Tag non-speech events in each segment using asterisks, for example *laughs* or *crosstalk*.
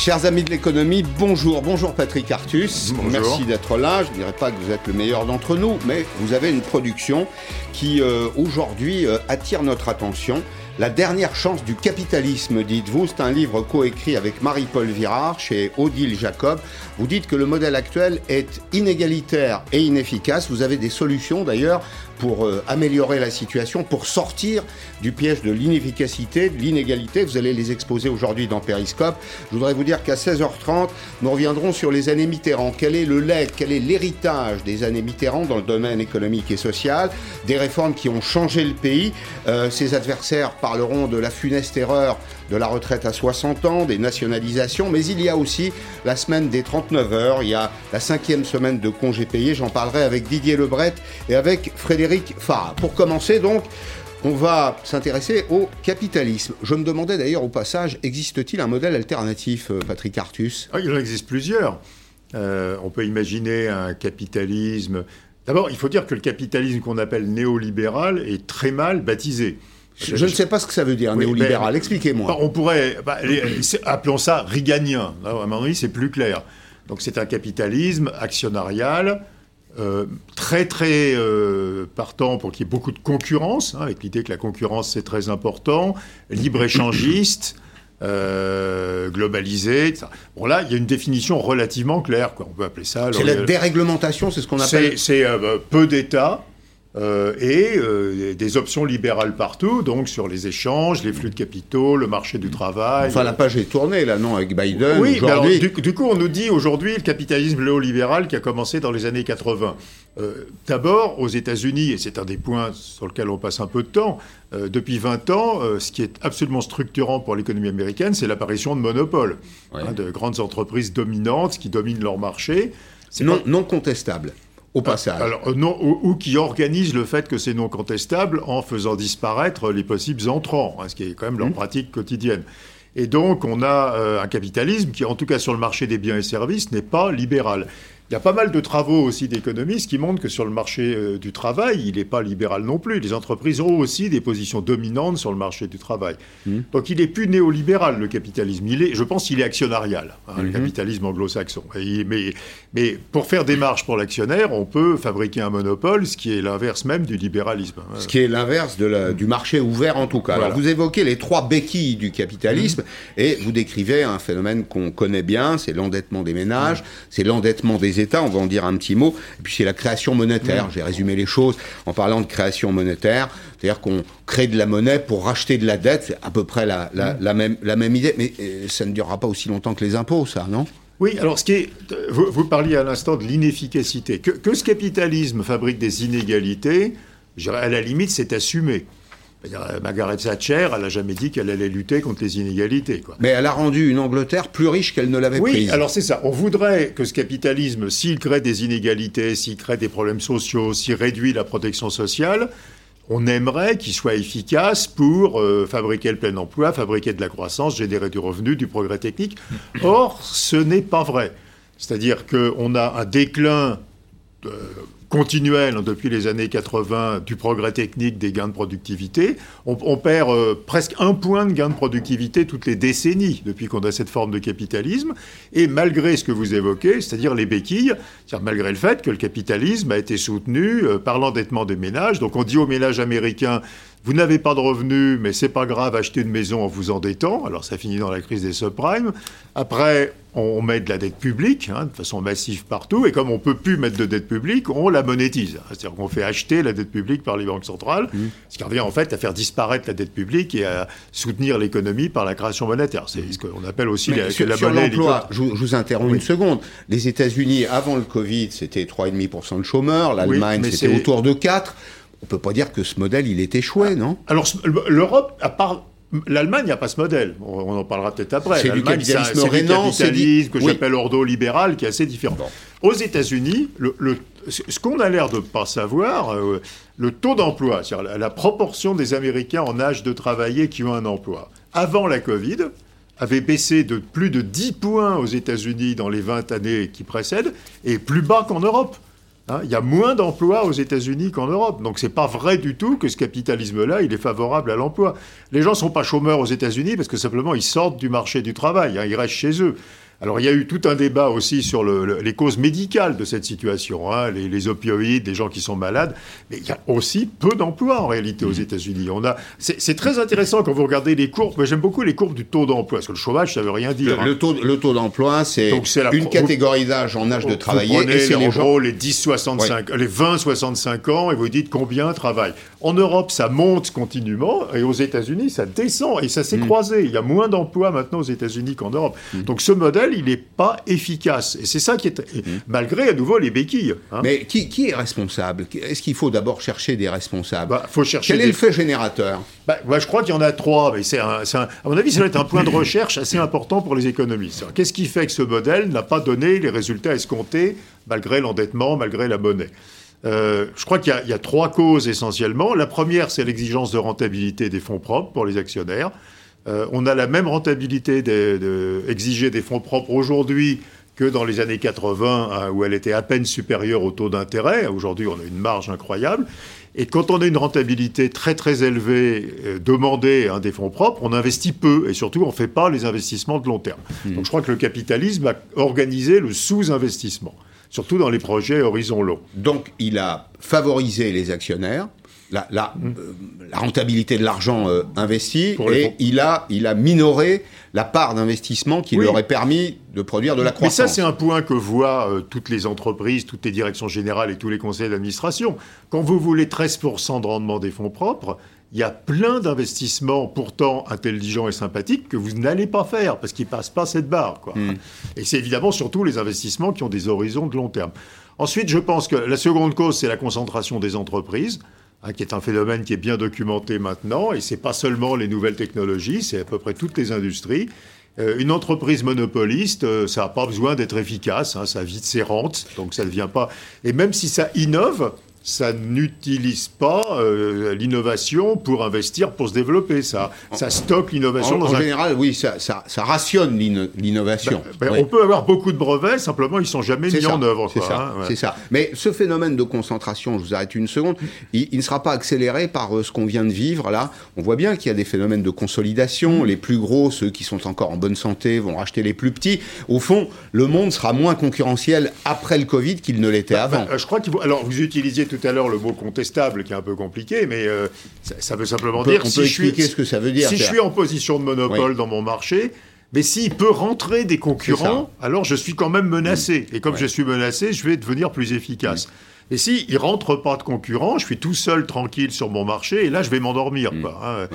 Chers amis de l'économie, bonjour. Bonjour Patrick Artus. Bonjour. Merci d'être là. Je ne dirais pas que vous êtes le meilleur d'entre nous, mais vous avez une production qui euh, aujourd'hui euh, attire notre attention. La dernière chance du capitalisme, dites-vous, c'est un livre coécrit avec Marie-Paul Virard chez Odile Jacob. Vous dites que le modèle actuel est inégalitaire et inefficace. Vous avez des solutions d'ailleurs pour euh, améliorer la situation, pour sortir du piège de l'inefficacité, de l'inégalité. Vous allez les exposer aujourd'hui dans Périscope. Je voudrais vous dire qu'à 16h30, nous reviendrons sur les années Mitterrand. Quel est le legs, quel est l'héritage des années Mitterrand dans le domaine économique et social, des réformes qui ont changé le pays. Euh, ses adversaires parleront de la funeste erreur de la retraite à 60 ans, des nationalisations, mais il y a aussi la semaine des 39 heures, il y a la cinquième semaine de congés payés, j'en parlerai avec Didier Lebret et avec Frédéric Farah. Pour commencer donc, on va s'intéresser au capitalisme. Je me demandais d'ailleurs au passage, existe-t-il un modèle alternatif, euh, Patrick Artus? Ah, il en existe plusieurs. Euh, on peut imaginer un capitalisme. D'abord, il faut dire que le capitalisme qu'on appelle néolibéral est très mal baptisé. Je, je ne sais pas ce que ça veut dire, Oui, néolibéral. ben, Expliquez-moi. On pourrait. bah, les- appelons ça riganien. Là, à mon avis, c'est plus clair. Donc, c'est un capitalisme actionnarial. euh, très très euh, partant pour qu'il y ait beaucoup de concurrence, hein, avec l'idée que la concurrence c'est très important, libre-échangiste, euh, globalisé. etc. Bon là, il y a une définition relativement claire, quoi. on peut appeler ça. C'est la déréglementation, c'est ce qu'on appelle. c'est c'est, euh, peu d'État euh, et euh, des options libérales partout, donc sur les échanges, les flux de capitaux, le marché du travail. Enfin, la page est tournée là, non, avec Biden oui, aujourd'hui. du, du coup, on nous dit aujourd'hui le capitalisme néolibéral qui a commencé dans les années 80. Euh, D'abord, aux États-Unis, et c'est un des points sur lequel on passe un peu de temps, depuis 20 ans, ce qui est absolument structurant pour l'économie américaine, c'est l'apparition de monopoles, Ouais. hein, de grandes entreprises dominantes qui dominent leur marché. C'est non, pas- non contestable, au passage. alors, euh, non, ou, ou qui organise le fait que c'est non contestable en faisant disparaître les possibles entrants, hein, ce qui est quand même leur Mhm. pratique quotidienne. Et donc, on a euh, un capitalisme qui, en tout cas sur le marché des biens et services, n'est pas libéral. Il y a pas mal de travaux aussi d'économistes qui montrent que sur le marché euh, du travail, il n'est pas libéral non plus. Les entreprises ont aussi des positions dominantes sur le marché du travail. Mhm. Donc, il n'est plus néolibéral, le capitalisme. Il est, je pense qu'il est actionnarial, hein, le Mhm. capitalisme anglo-saxon. Mais, mais pour faire des marges pour l'actionnaire, on peut fabriquer un monopole, ce qui est l'inverse même du libéralisme. hein. Ce qui est l'inverse du marché ouvert en tout cas. Alors, Voilà. Vous évoquez les trois béquilles du capitalisme et vous décrivez un phénomène qu'on connaît bien, c'est l'endettement des ménages, Mmh. c'est l'endettement des États, on va en dire un petit mot, et puis c'est la création monétaire. J'ai résumé les choses en parlant de création monétaire, c'est-à-dire qu'on crée de la monnaie pour racheter de la dette, c'est à peu près la, la- la même, la même idée, mais euh, ça ne durera pas aussi longtemps que les impôts, ça, non? Oui, alors ce qui est, vous, vous parliez à l'instant de l'inefficacité. Que, que ce capitalisme fabrique des inégalités, à la limite, c'est assumé. Euh, Margaret Thatcher, elle n'a jamais dit qu'elle allait lutter contre les inégalités. Quoi. Mais elle a rendu une Angleterre plus riche qu'elle ne l'avait Oui, prise. alors c'est ça. On voudrait que ce capitalisme, s'il crée des inégalités, s'il crée des problèmes sociaux, s'il réduit la protection sociale, on aimerait qu'il soit efficace pour euh, fabriquer le plein emploi, fabriquer de la croissance, générer du revenu, du progrès technique. Or, ce n'est pas vrai. C'est-à-dire qu'on a un déclin euh, continuel hein, depuis les années 80 du progrès technique, des gains de productivité. On, on perd euh, presque un point de gain de productivité toutes les décennies depuis qu'on a cette forme de capitalisme. Et malgré ce que vous évoquez, c'est-à-dire les béquilles, c'est-à-dire malgré le fait que le capitalisme a été soutenu euh, par l'endettement des ménages. Donc on dit aux ménages américains, vous n'avez pas de revenus, mais c'est pas grave, achetez une maison en vous endettant. Alors ça finit dans la crise des subprimes. Après, on met de la dette publique, hein, de façon massive partout, et comme on peut plus mettre de dette publique, on la monétise. C'est-à-dire qu'on fait acheter la dette publique par les banques centrales, ce qui revient en fait à faire disparaître la dette publique et à soutenir l'économie par la création monétaire. C'est ce qu'on appelle aussi la, sur, la sur monnaie l'emploi, je, vous- je vous interromps Oui. une seconde. Les États-Unis, avant le Covid, c'était 3,5% de chômeurs. L'Allemagne, mais c'était autour de 4. On peut pas dire que ce modèle, il est échoué, non? Alors, l'Europe, à part. L'Allemagne n'a pas ce modèle. On en parlera peut-être après. C'est du capitalisme c'est capitalisme que oui. j'appelle ordo-libéral, qui est assez différent. Aux États-Unis, le, le- ce qu'on a l'air de ne pas savoir, euh, le taux d'emploi, c'est-à-dire la, la proportion des Américains en âge de travailler qui ont un emploi, avant la Covid, avait baissé de plus de 10 points aux États-Unis dans les 20 années qui précèdent, et plus bas qu'en Europe. Hein, il y a moins d'emplois aux États-Unis qu'en Europe. Donc c'est pas vrai du tout que ce capitalisme-là, il est favorable à l'emploi. Les gens sont pas chômeurs aux États-Unis parce que simplement ils sortent du marché du travail, hein, ils restent chez eux. Alors il y a eu tout un débat aussi sur les causes médicales de cette situation, hein, les, opioïdes, les gens qui sont malades, mais il y a aussi peu d'emplois en réalité aux mmh. États-Unis. On a, c'est très intéressant quand vous regardez les courbes. Moi j'aime beaucoup les courbes du taux d'emploi, parce que le chômage ça veut rien dire. Le, hein. taux, le taux d'emploi, c'est une catégorie d'âge en âge de travailler. Vous prenez et les, gens... les 10-65, les 20-65 ans, et vous dites combien travaillent. En Europe, ça monte continuellement, et aux États-Unis, ça descend, et ça s'est mmh. croisé. Il y a moins d'emplois maintenant aux États-Unis qu'en Europe. Mmh. Donc ce modèle il n'est pas efficace. Et c'est ça qui est. Mhm. Malgré à nouveau les béquilles. Hein. Mais qui, qui, est responsable? Est-ce qu'il faut d'abord chercher des responsables? Bah, faut chercher Quel est le fait générateur? Bah, bah, Je crois qu'il y en a trois. Mais c'est à mon avis, ça doit être un point de *laughs* recherche assez important pour les économistes. Qu'est-ce qui fait que ce modèle n'a pas donné les résultats escomptés malgré l'endettement, malgré la monnaie? Euh, je crois qu'il y, y, a trois causes essentiellement. La première, c'est l'exigence de rentabilité des fonds propres pour les actionnaires. Euh, on a la même rentabilité d'exiger des fonds propres aujourd'hui que dans les années 80, hein, où elle était à peine supérieure au taux d'intérêt. Aujourd'hui, on a une marge incroyable. Et quand on a une rentabilité très très élevée euh, demandée hein, des fonds propres, on investit peu et surtout on ne fait pas les investissements de long terme. Mmh. Donc je crois que le capitalisme a organisé le sous-investissement, surtout dans les projets horizon long. Donc il a favorisé les actionnaires la, la, mm. euh, la rentabilité de l'argent euh, investi et il a, il a minoré la part d'investissement qui lui aurait permis de produire de la croissance. Mais ça, c'est un point que voient euh, toutes les entreprises, toutes les directions générales et tous les conseils d'administration. Quand vous voulez 13% de rendement des fonds propres, il y a plein d'investissements pourtant intelligents et sympathiques que vous n'allez pas faire parce qu'ils ne passent pas cette barre. Quoi. Mm. Et c'est évidemment surtout les investissements qui ont des horizons de long terme. Ensuite, je pense que la seconde cause, c'est la concentration des entreprises. Hein, qui est un phénomène qui est bien documenté maintenant, et c'est pas seulement les nouvelles technologies, c'est à peu près toutes les industries. Euh, une entreprise monopoliste, euh, ça n'a pas besoin d'être efficace, hein, ça vide ses rentes, donc ça ne vient pas. Et même si ça innove, ça n'utilise pas euh, l'innovation pour investir, pour se développer. Ça, ça stocke l'innovation. En, en général, oui, ça, ça, ça rationne l'innovation. Ben, ben, on peut avoir beaucoup de brevets, simplement ils ne sont jamais mis en œuvre. C'est ça, hein, ça. Mais ce phénomène de concentration, je vous arrête une seconde, il, ne sera pas accéléré par euh, ce qu'on vient de vivre là. On voit bien qu'il y a des phénomènes de consolidation. Mm. Les plus gros, ceux qui sont encore en bonne santé, vont racheter les plus petits. Au fond, le monde sera moins concurrentiel après le Covid qu'il ne l'était ben, avant. je crois qu'il Alors, vous utilisiez tout à l'heure le mot contestable qui est un peu compliqué, mais euh, ça, veut simplement dire si, je suis, ce que ça veut dire, si je suis en position de monopole dans mon marché, mais s'il peut rentrer des concurrents, alors je suis quand même menacé. Et comme je suis menacé, je vais devenir plus efficace. Et s'il ne rentre pas de concurrents, je suis tout seul, tranquille sur mon marché, et là, je vais m'endormir. Mm. Hein.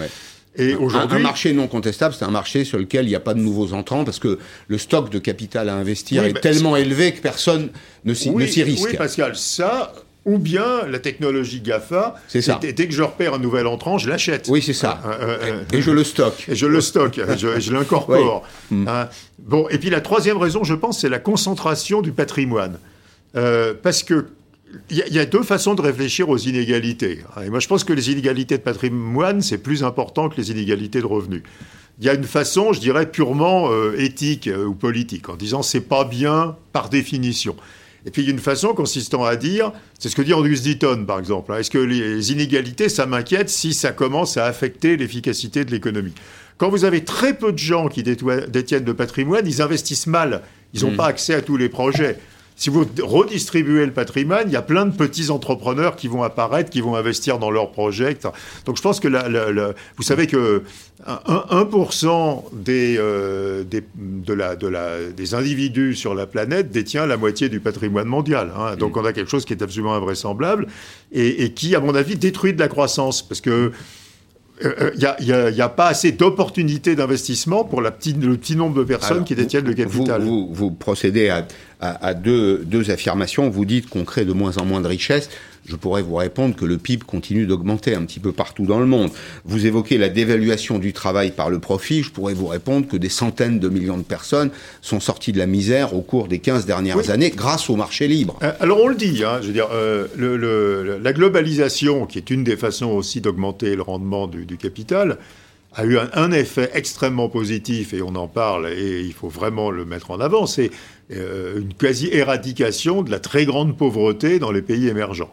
Et aujourd'hui, un, marché non contestable, c'est un marché sur lequel il n'y a pas de nouveaux entrants parce que le stock de capital à investir est tellement élevé que personne ne s'y risque. Oui, Pascal, ça, ou bien la technologie GAFA, c'est ça. Dès que je repère un nouvel entrant, je l'achète. Oui, c'est ça. Euh, euh, euh, et je le stocke. Et je le stocke, *laughs* je, je l'incorpore. Hein. bon, et puis la troisième raison, je pense, c'est la concentration du patrimoine. parce que il y, a deux façons de réfléchir aux inégalités. Et moi, je pense que les inégalités de patrimoine, c'est plus important que les inégalités de revenus. Il y a une façon, je dirais, purement éthique ou politique, en disant c'est pas bien par définition. Et puis il y a une façon consistant à dire, c'est ce que dit Andrews Deaton par exemple, hein, est-ce que les inégalités, ça m'inquiète si ça commence à affecter l'efficacité de l'économie? Quand vous avez très peu de gens qui détiennent de patrimoine, ils investissent mal, ils n'ont hmm. pas accès à tous les projets. Si vous redistribuez le patrimoine, il y a plein de petits entrepreneurs qui vont apparaître, qui vont investir dans leurs projets. Donc je pense que vous savez que 1%, des, euh, des, de la, de la, des individus sur la planète détient la moitié du patrimoine mondial. Hein. Donc mm. on a quelque chose qui est absolument invraisemblable et, et, qui, à mon avis, détruit de la croissance. Parce que il euh, n'y a, a, pas assez d'opportunités d'investissement pour la petite, le petit nombre de personnes qui détiennent le capital. Vous, vous, procédez à, à, à deux, deux, affirmations. Vous dites qu'on crée de moins en moins de richesses je pourrais vous répondre que le PIB continue d'augmenter un petit peu partout dans le monde. Vous évoquez la dévaluation du travail par le profit, je pourrais vous répondre que des centaines de millions de personnes sont sorties de la misère au cours des 15 dernières années grâce au marché libre. Euh, alors on le dit, hein, je veux dire, euh, le, la globalisation, qui est une des façons aussi d'augmenter le rendement du, du capital, a eu un, effet extrêmement positif, et on en parle, et il faut vraiment le mettre en avant, c'est euh, une quasi-éradication de la très grande pauvreté dans les pays émergents.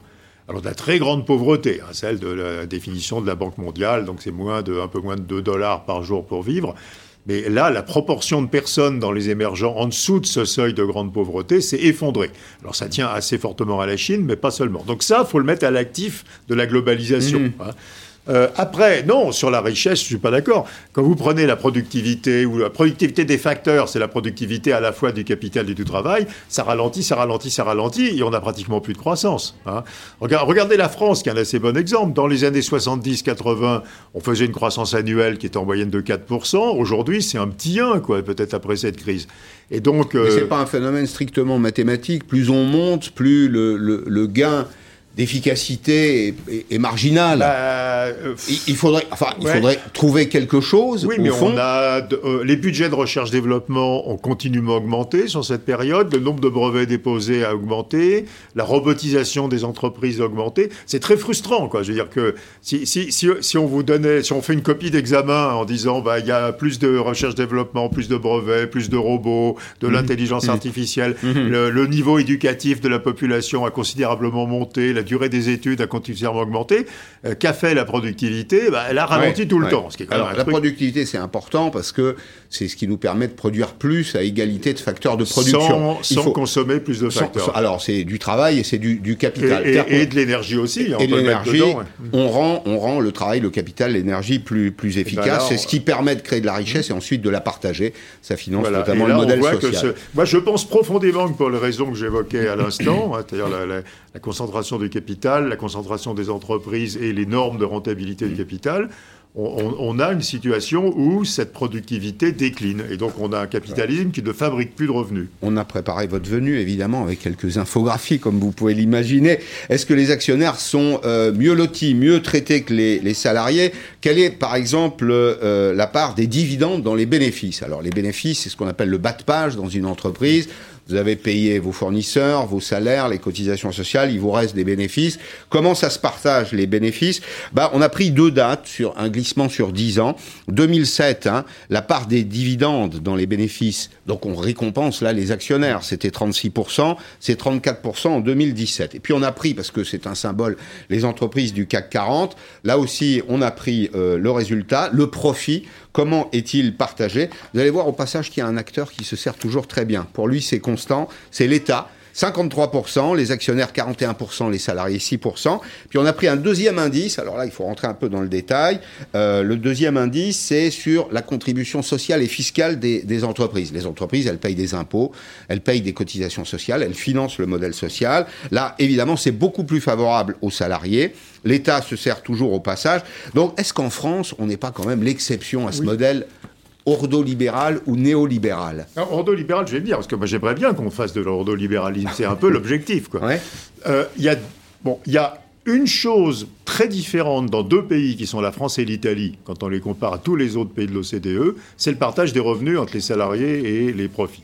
Alors de la très grande pauvreté, hein, celle de la définition de la Banque mondiale, donc c'est moins de, un peu moins de 2 dollars par jour pour vivre. Mais là, la proportion de personnes dans les émergents en dessous de ce seuil de grande pauvreté s'est effondrée. Alors ça tient assez fortement à la Chine, mais pas seulement. Donc ça, faut le mettre à l'actif de la globalisation. Mmh. Hein. Euh, après, non, sur la richesse, je suis pas d'accord. Quand vous prenez la productivité ou la productivité des facteurs, c'est la productivité à la fois du capital et du travail, ça ralentit, ça ralentit, ça ralentit, et on a pratiquement plus de croissance. Hein. Regardez la France, qui est un assez bon exemple. Dans les années 70-80, on faisait une croissance annuelle qui était en moyenne de 4%. Aujourd'hui, c'est un petit 1, quoi, peut-être après cette crise. Et donc, euh... c'est pas un phénomène strictement mathématique. Plus on monte, plus le, le, le gain d'efficacité est, marginale. Bah, euh, il, faudrait, enfin, il faudrait trouver quelque chose. Oui, mais on a euh, les budgets de recherche-développement ont continuellement augmenté sur cette période. Le nombre de brevets déposés a augmenté. La robotisation des entreprises a augmenté. C'est très frustrant, quoi. Je veux dire que si, si, si, si on vous donnait, si on fait une copie d'examen en disant, bah, il y a plus de recherche-développement, plus de brevets, plus de robots, de mmh. l'intelligence mmh. artificielle, mmh. Le, le, niveau éducatif de la population a considérablement monté la durée des études a continuellement augmenté. Euh, qu'a fait la productivité? Bah, Elle a ralenti tout le temps. Ce qui est Alors, la productivité, c'est important parce que c'est ce qui nous permet de produire plus à égalité de facteurs de production. Sans, sans consommer plus de facteurs. alors, c'est du travail et c'est du, du, capital. Et, de l'énergie aussi. Et, de l'énergie, on, rend, on rend le travail, le capital, l'énergie plus, plus ben efficace. c'est ce qui permet de créer de la richesse et ensuite de la partager. Ça finance notamment le modèle social. moi, je pense profondément que pour les raisons que j'évoquais à l'instant, hein, c'est-à-dire la, la concentration du capital, la concentration des entreprises et les normes de rentabilité du capital, on, a une situation où cette productivité décline. Et donc on a un capitalisme qui ne fabrique plus de revenus. On a préparé votre venue, évidemment, avec quelques infographies, comme vous pouvez l'imaginer. Est-ce que les actionnaires sont euh, mieux lotis, mieux traités que les, salariés? Quelle est, par exemple, euh, la part des dividendes dans les bénéfices? Alors les bénéfices, c'est ce qu'on appelle le bas de page dans une entreprise. Vous avez payé vos fournisseurs, vos salaires, les cotisations sociales, il vous reste des bénéfices. Comment ça se partage les bénéfices? Bah, on a pris deux dates sur un glissement sur 10 ans. 2007, hein, la part des dividendes dans les bénéfices, donc on récompense là les actionnaires, c'était 36%, c'est 34% en 2017. Et puis on a pris, parce que c'est un symbole, les entreprises du CAC 40, là aussi on a pris euh, le résultat, le profit, comment est-il partagé? Vous allez voir au passage qu'il y a un acteur qui se sert toujours très bien. Pour lui, c'est constant, c'est l'État. 53%, les actionnaires 41%, les salariés 6%. Puis on a pris un deuxième indice, alors là il faut rentrer un peu dans le détail. Euh, le deuxième indice, c'est sur la contribution sociale et fiscale des, des, entreprises. Les entreprises, elles payent des impôts, elles payent des cotisations sociales, elles financent le modèle social. Là, évidemment, c'est beaucoup plus favorable aux salariés. L'État se sert toujours au passage. Donc est-ce qu'en France, on n'est pas quand même l'exception à ce modèle ordolibéral ou néolibéral Ordolibéral, je vais le dire, parce que moi j'aimerais bien qu'on fasse de l'ordolibéralisme, c'est un peu *laughs* l'objectif. Euh, il y a, bon, y a une chose très différente dans deux pays qui sont la France et l'Italie, quand on les compare à tous les autres pays de l'OCDE, c'est le partage des revenus entre les salariés et les profits.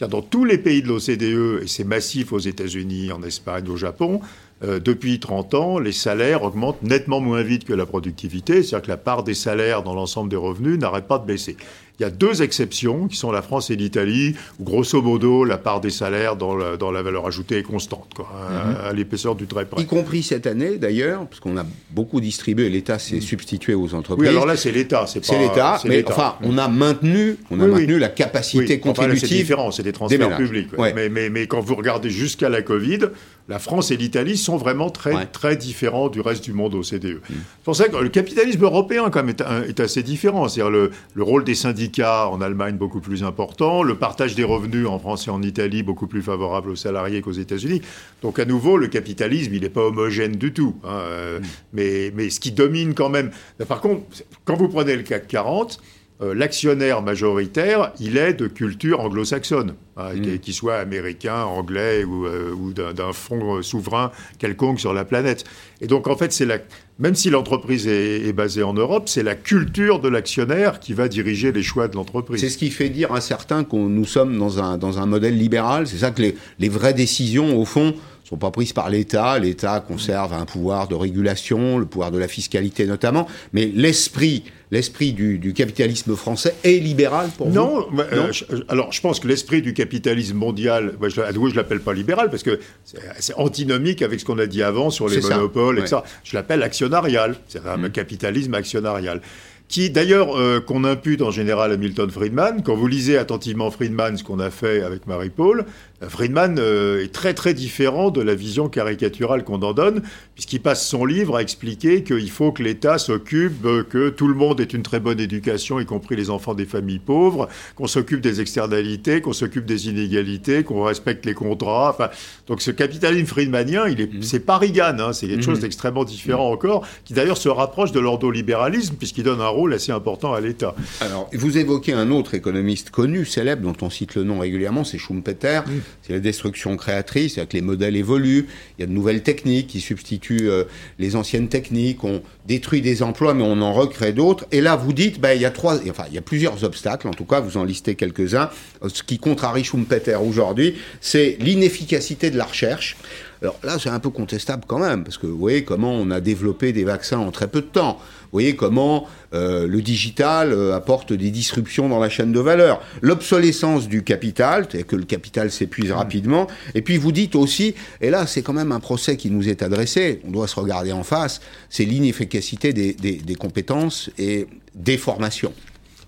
Dans tous les pays de l'OCDE, et c'est massif aux États-Unis, en Espagne, au Japon, euh, depuis 30 ans, les salaires augmentent nettement moins vite que la productivité, c'est-à-dire que la part des salaires dans l'ensemble des revenus n'arrête pas de baisser. Il y a deux exceptions, qui sont la France et l'Italie, où grosso modo, la part des salaires dans la, dans la valeur ajoutée est constante, quoi, à, mhm. l'épaisseur du trait près. Y compris cette année, d'ailleurs, parce qu'on a beaucoup distribué, l'État s'est mhm. substitué aux entreprises. Oui, alors là, c'est l'État, c'est pas... C'est l'État, mais enfin, on a maintenu, on a maintenu la capacité oui. contributive. Enfin, c'est différent, c'est des transferts publics. Mais, mais, mais quand vous regardez jusqu'à la Covid, la France et l'Italie sont vraiment très, très différents du reste du monde au CDE. Mm. C'est pour ça que le capitalisme européen, quand même, est, assez différent. C'est-à-dire le, le, rôle des syndicats en Allemagne beaucoup plus important, le partage des revenus en France et en Italie beaucoup plus favorable aux salariés qu'aux États-Unis. Donc, à nouveau, le capitalisme, il n'est pas homogène du tout. Hein, euh, mm. mais, mais ce qui domine quand même. Par contre, quand vous prenez le CAC 40, euh, l'actionnaire majoritaire, il est de culture anglo-saxonne, hein, mm. qu'il soit américain, anglais ou, euh, d'un fonds souverain quelconque sur la planète. Et donc, en fait, c'est la, même si l'entreprise est, basée en Europe, c'est la culture de l'actionnaire qui va diriger les choix de l'entreprise. C'est ce qui fait dire à certains que nous sommes dans un, dans un modèle libéral. C'est ça que les, les vraies décisions, au fond, sont pas prises par l'État. L'État conserve un pouvoir de régulation, le pouvoir de la fiscalité notamment, mais l'esprit l'esprit du, capitalisme français est libéral pour non, vous? euh, Non, alors je pense que l'esprit du capitalisme mondial, moi, je, ne l'appelle pas libéral parce que c'est antinomique avec ce qu'on a dit avant sur les monopoles, et ça. Je l'appelle actionnarial, c'est un mmh. capitalisme actionnarial qui d'ailleurs euh, qu'on impute en général à Milton Friedman. Quand vous lisez attentivement Friedman, ce qu'on a fait avec Marie-Paul, euh, Friedman euh, est très très différent de la vision caricaturale qu'on en donne, puisqu'il passe son livre à expliquer qu'il faut que l'État s'occupe, que tout le monde ait une très bonne éducation, y compris les enfants des familles pauvres, qu'on s'occupe des externalités, qu'on s'occupe des inégalités, qu'on respecte les contrats. Enfin, donc ce capitalisme friedmanien, il est, mmh. c'est pas Reagan, hein, c'est quelque chose mmh. d'extrêmement différent mmh. encore, qui d'ailleurs se rapproche de l'ordolibéralisme, puisqu'il donne un rôle assez important à l'État. Alors, vous évoquez un autre économiste connu, célèbre, dont on cite le nom régulièrement, c'est Schumpeter c'est la destruction créatrice, c'est-à-dire que les modèles évoluent, il y a de nouvelles techniques qui substituent euh, les anciennes techniques, on détruit des emplois mais on en recrée d'autres. Et là, vous dites, ben, il y a trois, enfin, il y a plusieurs obstacles, en tout cas, vous en listez quelques-uns. Ce qui contrarie Schumpeter aujourd'hui, c'est l'inefficacité de la recherche. Alors là, c'est un peu contestable quand même, parce que vous voyez comment on a développé des vaccins en très peu de temps. Vous voyez comment euh, le digital euh, apporte des disruptions dans la chaîne de valeur. L'obsolescence du capital, c'est que le capital s'épuise mmh. rapidement. Et puis vous dites aussi, et là c'est quand même un procès qui nous est adressé, on doit se regarder en face, c'est l'inefficacité des, des compétences et des formations.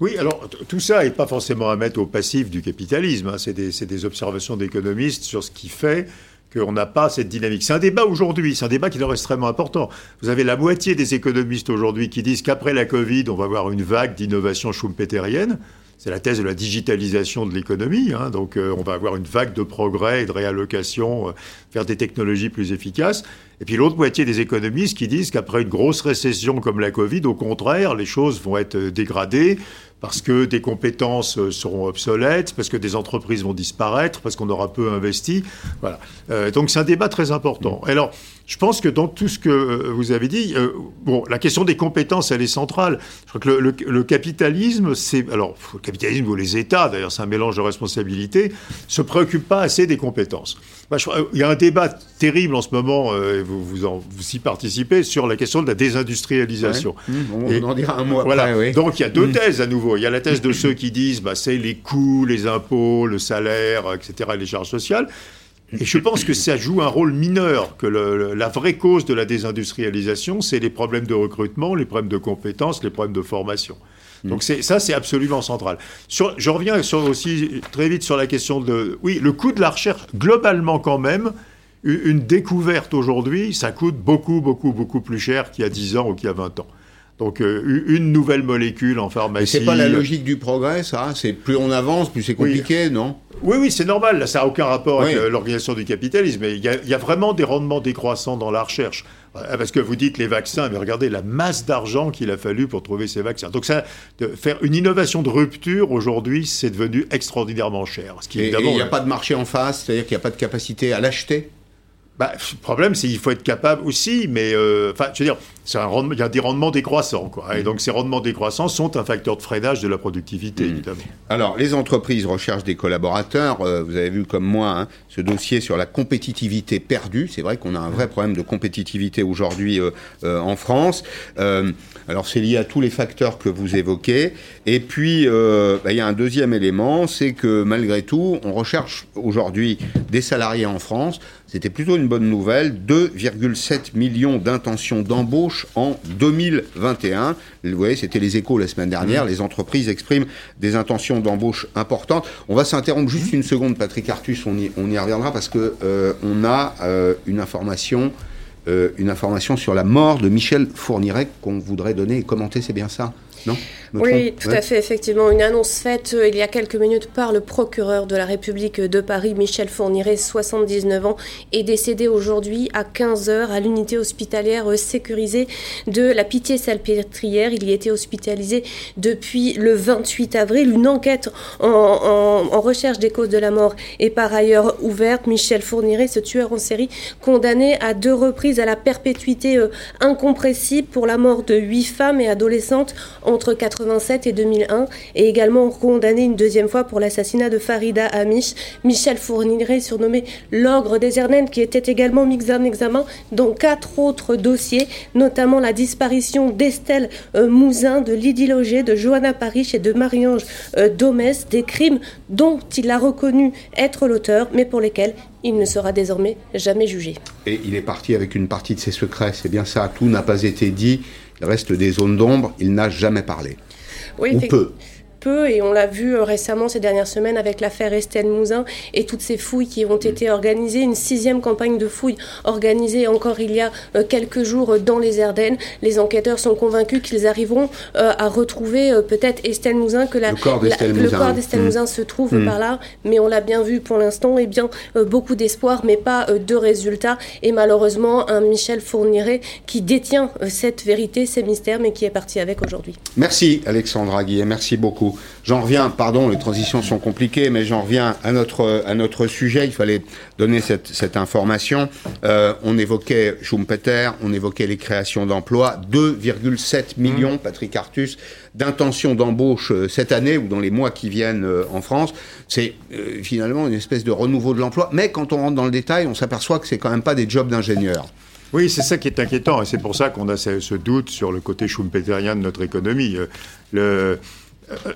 Oui, alors tout ça n'est pas forcément à mettre au passif du capitalisme. Hein. C'est des, des, observations d'économistes sur ce qui fait qu'on n'a pas cette dynamique. C'est un débat aujourd'hui, c'est un débat qui est extrêmement important. Vous avez la moitié des économistes aujourd'hui qui disent qu'après la Covid, on va avoir une vague d'innovation schumpeterienne. C'est la thèse de la digitalisation de l'économie. Hein. donc, euh, on va avoir une vague de progrès et de réallocation euh, vers des technologies plus efficaces. Et puis l'autre moitié des économistes qui disent qu'après une grosse récession comme la Covid, au contraire, les choses vont être euh, dégradées parce que des compétences seront obsolètes, parce que des entreprises vont disparaître, parce qu'on aura peu investi. Voilà. donc c'est un débat très important. Alors, je pense que dans tout ce que euh, vous avez dit, euh, bon, la question des compétences, elle est centrale. Je crois que le, capitalisme, c'est alors le capitalisme ou les États, d'ailleurs, c'est un mélange de responsabilités, se préoccupent pas assez des compétences. il y a un débat terrible en ce moment, euh, vous, vous, en, vous y participez, sur la question de la désindustrialisation. Mmh, on, en dira un mot voilà. Après, Donc il y a deux mmh. thèses à nouveau. Il y a la thèse de ceux qui disent, bah, c'est les coûts, les impôts, le salaire, etc., les charges sociales. Et je pense que ça joue un rôle mineur, que la vraie cause de la désindustrialisation, c'est les problèmes de recrutement, les problèmes de compétences, les problèmes de formation. Mm. Donc ça, c'est absolument central. je reviens aussi très vite sur la question de... Oui, le coût de la recherche, globalement quand même, une découverte aujourd'hui, ça coûte beaucoup, beaucoup, beaucoup plus cher qu'il y a 10 ans ou qu'il y a 20 ans. Donc euh, une nouvelle molécule en pharmacie. c'est pas la logique du progrès, ça C'est plus on avance, plus c'est compliqué, non? Oui, oui, c'est normal. Là, ça n'a aucun rapport avec euh, l'organisation du capitalisme. Mais il y, a vraiment des rendements décroissants dans la recherche. Euh, parce que vous dites les vaccins, mais regardez la masse d'argent qu'il a fallu pour trouver ces vaccins. Donc ça, de faire une innovation de rupture aujourd'hui, c'est devenu extraordinairement cher. Ce qui, et il n'y a pas de marché en face, c'est-à-dire qu'il n'y a pas de capacité à l'acheter? Bah, le problème, c'est qu'il faut être capable aussi, mais enfin, je veux dire, un il y a des rendements décroissants. Quoi. Et mm. donc ces rendements décroissants sont un facteur de freinage de la productivité, mm. évidemment. Alors les entreprises recherchent des collaborateurs. Euh, vous avez vu comme moi hein, ce dossier sur la compétitivité perdue. C'est vrai qu'on a un vrai problème de compétitivité aujourd'hui euh, euh, en France. alors c'est lié à tous les facteurs que vous évoquez. Et puis bah, il y a un deuxième élément, c'est que malgré tout, on recherche aujourd'hui des salariés en France. C'était plutôt une bonne nouvelle. 2,7 millions d'intentions d'embauche en 2021. Vous voyez, c'était les échos la semaine dernière. Mmh. Les entreprises expriment des intentions d'embauche importantes. On va s'interrompre juste mmh. une seconde, Patrick Artus, on y, on y reviendra parce que euh, on a euh, une information. Euh, une information sur la mort de Michel Fourniret qu'on voudrait donner et commenter, c'est bien ça? Non oui, tout à fait, effectivement. Une annonce faite euh, il y a quelques minutes par le procureur de la République de Paris, Michel Fourniret, 79 ans, est décédé aujourd'hui à 15h à l'unité hospitalière euh, sécurisée de la Pitié-Salpêtrière. Il y était hospitalisé depuis le 28 avril. Une enquête en, recherche des causes de la mort est par ailleurs ouverte. Michel Fourniret, ce tueur en série, condamné à deux reprises à la perpétuité incompressible pour la mort de huit femmes et adolescentes entre 87 et 2001 et également condamné une deuxième fois pour l'assassinat de Farida Amish, Michel Fourniret, surnommé l'ogre des Ardennes, qui était également mis en examen dans quatre autres dossiers, notamment la disparition d'Estelle euh, Mouzin, de Lydie Loger, de Johanna Parich et de Marie-Ange euh, des crimes dont il a reconnu être l'auteur, mais pour lesquels il ne sera désormais jamais jugé. Et il est parti avec une partie de ses secrets, c'est bien ça, tout n'a pas été dit, il reste des zones d'ombre, il n'a jamais parlé. Oui, Ou peu peu et on l'a vu euh, récemment ces dernières semaines avec l'affaire Estelle Mouzin et toutes ces fouilles qui ont été organisées, une sixième campagne de fouilles organisée encore il y a euh, quelques jours euh, dans les Ardennes. Les enquêteurs sont convaincus qu'ils arriveront à retrouver peut-être Estelle Mouzin, que la, le corps d'Estelle Mouzin, mmh. se trouve mmh. par là, mais on l'a bien vu pour l'instant, et eh bien beaucoup d'espoir, mais pas de résultats et malheureusement un Michel Fourniret qui détient cette vérité, ces mystères, mais qui est parti avec aujourd'hui. Merci Alexandra Guillet, merci beaucoup. J'en reviens, pardon, les transitions sont compliquées, mais j'en reviens à notre, à notre sujet. Il fallait donner cette, cette information. Euh, on évoquait Schumpeter, on évoquait les créations d'emplois. 2,7 millions, mmh. Patrick Artus, d'intentions d'embauche euh, cette année ou dans les mois qui viennent euh, en France. C'est finalement une espèce de renouveau de l'emploi. Mais quand on rentre dans le détail, on s'aperçoit que c'est quand même pas des jobs d'ingénieurs. Oui, c'est ça qui est inquiétant, et c'est pour ça qu'on a ce, doute sur le côté schumpeterien de notre économie. Le,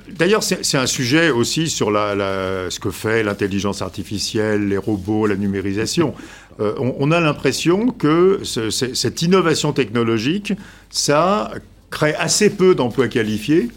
d'ailleurs, c'est un sujet aussi sur ce que fait l'intelligence artificielle, les robots, la numérisation. Euh, on, a l'impression que cette innovation technologique, ça crée assez peu d'emplois qualifiés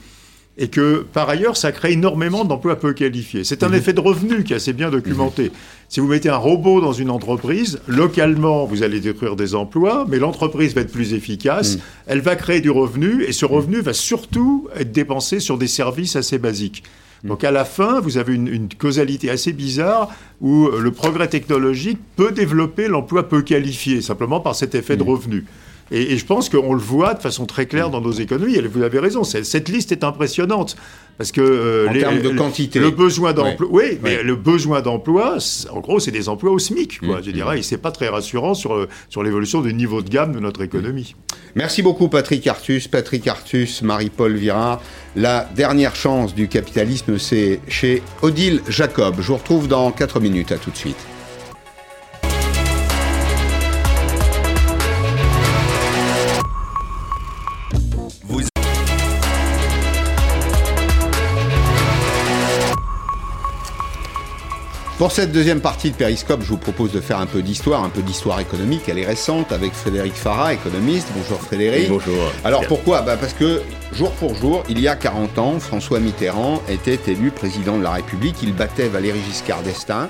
et que par ailleurs, ça crée énormément d'emplois peu qualifiés. C'est un mhm. effet de revenu qui est assez bien documenté. Mhm. Si vous mettez un robot dans une entreprise, localement, vous allez détruire des emplois, mais l'entreprise va être plus efficace, mhm. elle va créer du revenu, et ce revenu va surtout être dépensé sur des services assez basiques. Donc à la fin, vous avez une, une, causalité assez bizarre où le progrès technologique peut développer l'emploi peu qualifié, simplement par cet effet de revenu. Et, je pense qu'on le voit de façon très claire dans nos économies. Et vous avez raison, cette liste est impressionnante. Parce que euh, en termes de quantité, le besoin d'emploi, oui, mais le besoin d'emploi, en gros, c'est des emplois au SMIC. Quoi, mmh. je dirais, et c'est pas très rassurant sur sur l'évolution du niveau de gamme de notre économie. Merci beaucoup, Patrick Artus, Patrick Artus, Marie-Paul Virard. La dernière chance du capitalisme, c'est chez Odile Jacob. Je vous retrouve dans 4 minutes. À tout de suite. Pour cette deuxième partie de Périscope, je vous propose de faire un peu d'histoire, un peu d'histoire économique. Elle est récente avec Frédéric Farah, économiste. Bonjour Frédéric. bonjour. Alors pourquoi? Bah Parce que jour pour jour, il y a 40 ans, François Mitterrand était élu président de la République. Il battait Valéry Giscard d'Estaing,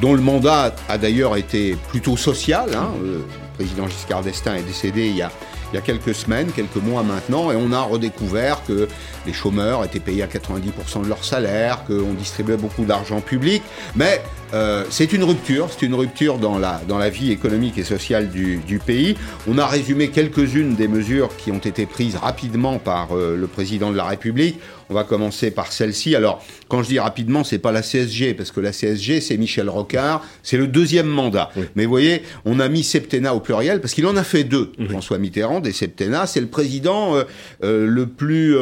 dont le mandat a d'ailleurs été plutôt social. Hein. Le président Giscard d'Estaing est décédé il y a il y a quelques semaines, quelques mois maintenant, et on a redécouvert que les chômeurs étaient payés à 90% de leur salaire, qu'on distribuait beaucoup d'argent public. Mais euh, c'est une rupture, c'est une rupture dans la, dans la vie économique et sociale du, pays. On a résumé quelques-unes des mesures qui ont été prises rapidement par euh, le président de la République. On va commencer par celle-ci. Alors, quand je dis rapidement, c'est pas la CSG, parce que la CSG, c'est Michel Rocard, c'est le deuxième mandat. Mais vous voyez, on a mis septennat au pluriel, parce qu'il en a fait deux, François Mitterrand, des septennats. C'est le président euh, le plus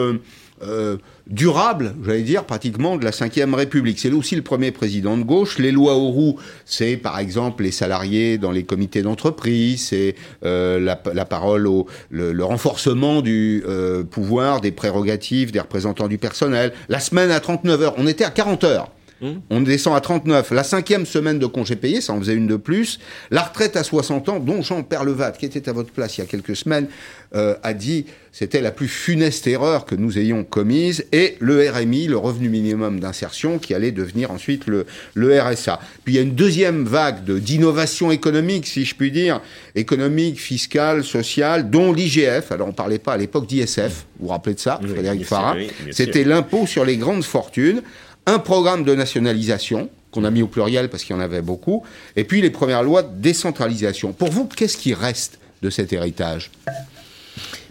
durable, j'allais dire, pratiquement de la Ve République. C'est aussi le premier président de gauche. Les lois Auroux, c'est par exemple les salariés dans les comités d'entreprise, c'est euh, la, parole le, renforcement du euh, pouvoir, des prérogatives des représentants du personnel. La semaine à 39 heures, on était à 40 heures. Mmh. On descend à 39. La cinquième semaine de congé payé, ça en faisait une de plus. La retraite à 60 ans, dont Jean Perlevat, qui était à votre place il y a quelques semaines, euh, a dit c'était la plus funeste erreur que nous ayons commise. Et le RMI, le revenu minimum d'insertion, qui allait devenir ensuite le, le RSA. Puis il y a une deuxième vague d'innovation économique, si je puis dire, économique, fiscale, sociale, dont l'IGF. Alors on ne parlait pas à l'époque d'ISF, vous vous rappelez de ça, Frédéric Farah C'était l'impôt sur les grandes fortunes un programme de nationalisation qu'on a mis au pluriel parce qu'il y en avait beaucoup, et puis les premières lois de décentralisation. Pour vous, qu'est-ce qui reste de cet héritage?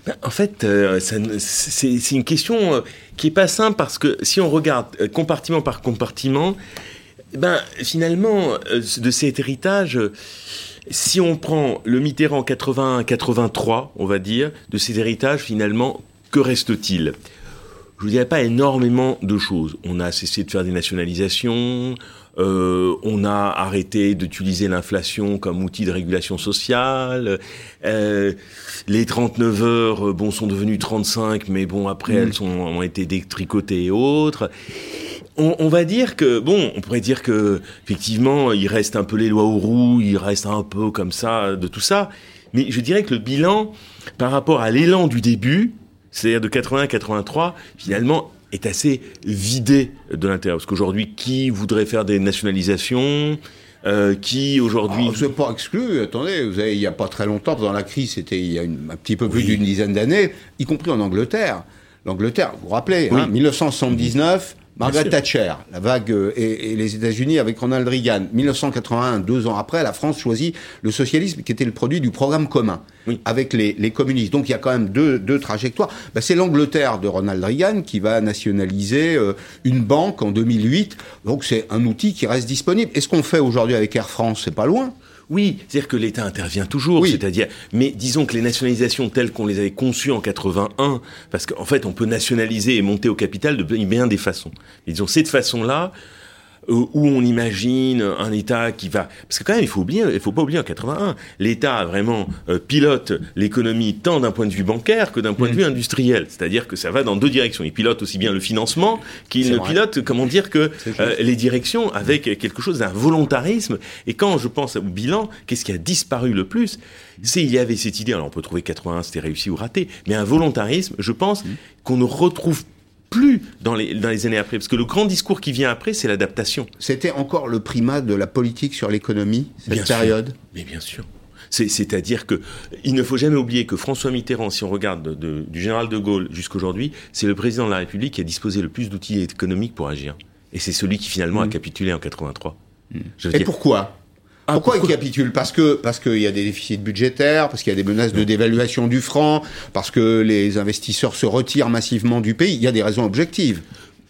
Ben, en fait, euh, c'est une question euh, qui est pas simple parce que si on regarde euh, compartiment par compartiment, ben finalement de cet héritage, si on prend le Mitterrand 81-83, on va dire, de ces héritages, finalement, que reste-t-il? Je ne dirais pas énormément de choses. On a cessé de faire des nationalisations, euh, on a arrêté d'utiliser l'inflation comme outil de régulation sociale. Euh, les 39 heures, euh, bon, sont devenues 35, mais bon, après, elles sont, ont été détricotées et autres. On, on, va dire que, bon, on pourrait dire que, effectivement, il reste un peu les lois au roux, il reste un peu comme ça de tout ça. Mais je dirais que le bilan, par rapport à l'élan du début, c'est-à-dire de 80 à 83, finalement, est assez vidé de l'intérieur. Parce qu'aujourd'hui, qui voudrait faire des nationalisations euh, qui aujourd'hui. Ah, c'est pas exclu. Attendez, vous avez, il n'y a pas très longtemps, pendant la crise, c'était il y a un petit peu plus d'une dizaine d'années, y compris en Angleterre. L'Angleterre, vous vous rappelez, hein, 1979, Margaret Thatcher, la vague euh, et, les États-Unis avec Ronald Reagan. 1981, deux ans après, la France choisit le socialisme qui était le produit du programme commun avec les, communistes. Donc il y a quand même deux, deux trajectoires. Ben, c'est l'Angleterre de Ronald Reagan qui va nationaliser euh, une banque en 2008. Donc c'est un outil qui reste disponible. Et ce qu'on fait aujourd'hui avec Air France, c'est pas loin. Oui, c'est-à-dire que l'État intervient toujours, c'est-à-dire, mais disons que les nationalisations telles qu'on les avait conçues en 81, parce qu'en fait, on peut nationaliser et monter au capital de bien des façons. Et disons, cette façon-là, où on imagine un État qui va... Parce que quand même, il faut oublier, il faut pas oublier en 81, l'État vraiment euh, pilote l'économie tant d'un point de vue bancaire que d'un point de mm. vue industriel. C'est-à-dire que ça va dans deux directions. Il pilote aussi bien le financement qu'il ne pilote, comment dire, que euh, les directions avec quelque chose d'un volontarisme. Et quand je pense au bilan, qu'est-ce qui a disparu le plus? C'est il y avait cette idée, alors on peut trouver 81, c'était réussi ou raté, mais un volontarisme, je pense, mm. qu'on ne retrouve plus dans les, dans les années après. Parce que le grand discours qui vient après, c'est l'adaptation. C'était encore le primat de la politique sur l'économie, cette période Mais bien sûr. C'est-à-dire que il ne faut jamais oublier que François Mitterrand, si on regarde du général de Gaulle jusqu'aujourd'hui, c'est le président de la République qui a disposé le plus d'outils économiques pour agir. Et c'est celui qui finalement a mmh. capitulé en 83. Mmh. Et pourquoi? Ah, pourquoi, il capitule? Parce que parce qu'il y a des déficits budgétaires, parce qu'il y a des menaces de dévaluation du franc, parce que les investisseurs se retirent massivement du pays. Il y a des raisons objectives.